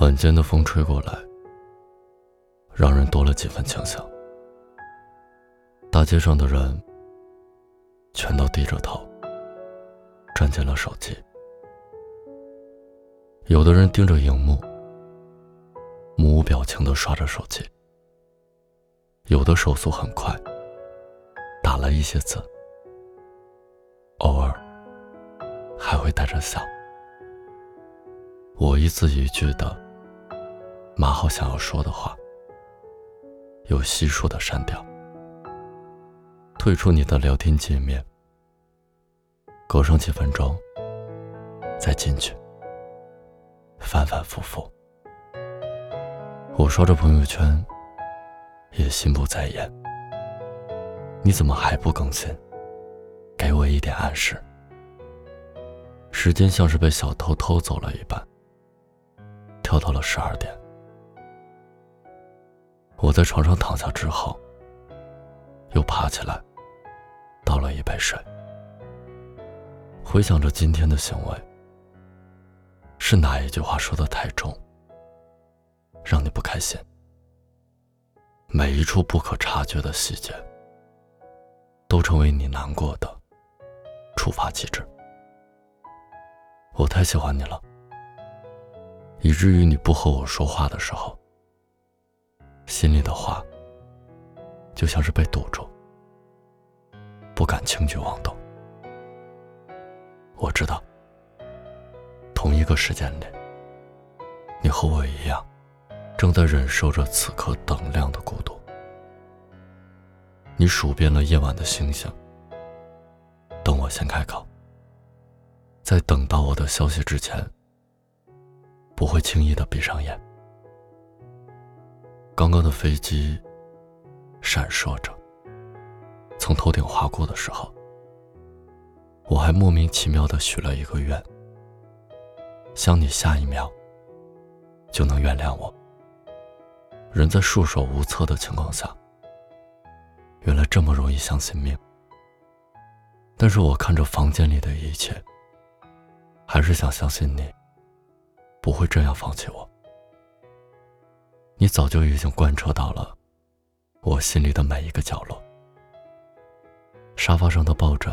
晚间的风吹过来，让人多了几分清醒。大街上的人全都低着头，站进了手机。有的人盯着荧幕，目无表情的刷着手机；有的手速很快，打了一些字，偶尔还会带着笑。我一字一句的码好想要说的话，又悉数的删掉。退出你的聊天界面，隔上几分钟再进去，反反复复。我刷着朋友圈，也心不在焉。你怎么还不更新？给我一点暗示。时间像是被小偷偷走了一般，跳到了十二点。我在床上躺下之后，又爬起来。倒了一杯水，回想着今天的行为，是哪一句话说的太重，让你不开心？每一处不可察觉的细节，都成为你难过的触发机制。我太喜欢你了，以至于你不和我说话的时候，心里的话就像是被堵住。不敢轻举妄动。我知道，同一个时间里，你和我一样，正在忍受着此刻等量的孤独。你数遍了夜晚的星星，等我先开口，在等到我的消息之前，不会轻易的闭上眼。刚刚的飞机闪烁着。从头顶划过的时候，我还莫名其妙的许了一个愿，想你下一秒就能原谅我。人在束手无策的情况下，原来这么容易相信命。但是我看着房间里的一切，还是想相信你不会这样放弃我。你早就已经贯彻到了我心里的每一个角落。沙发上的抱枕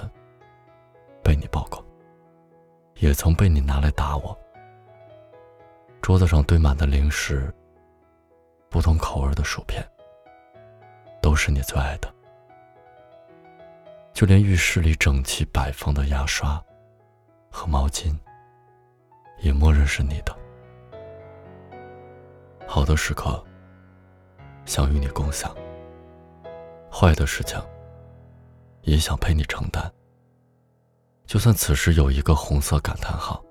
被你抱过，也曾被你拿来打我。桌子上堆满的零食，不同口味的薯片，都是你最爱的。就连浴室里整齐摆放的牙刷和毛巾，也默认是你的。好的时刻想与你共享，坏的事情。也想陪你承担。就算此时有一个红色感叹号，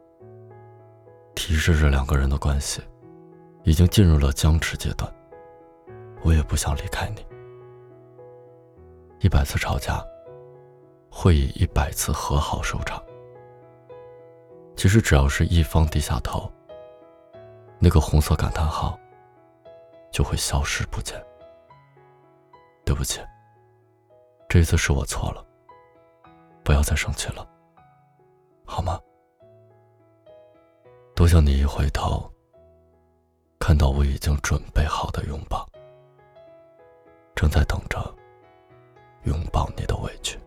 提示着两个人的关系已经进入了僵持阶段，我也不想离开你。一百次吵架，会以一百次和好收场。其实只要是一方低下头，那个红色感叹号就会消失不见。对不起。这次是我错了，不要再生气了，好吗？多想你一回头，看到我已经准备好的拥抱，正在等着拥抱你的委屈。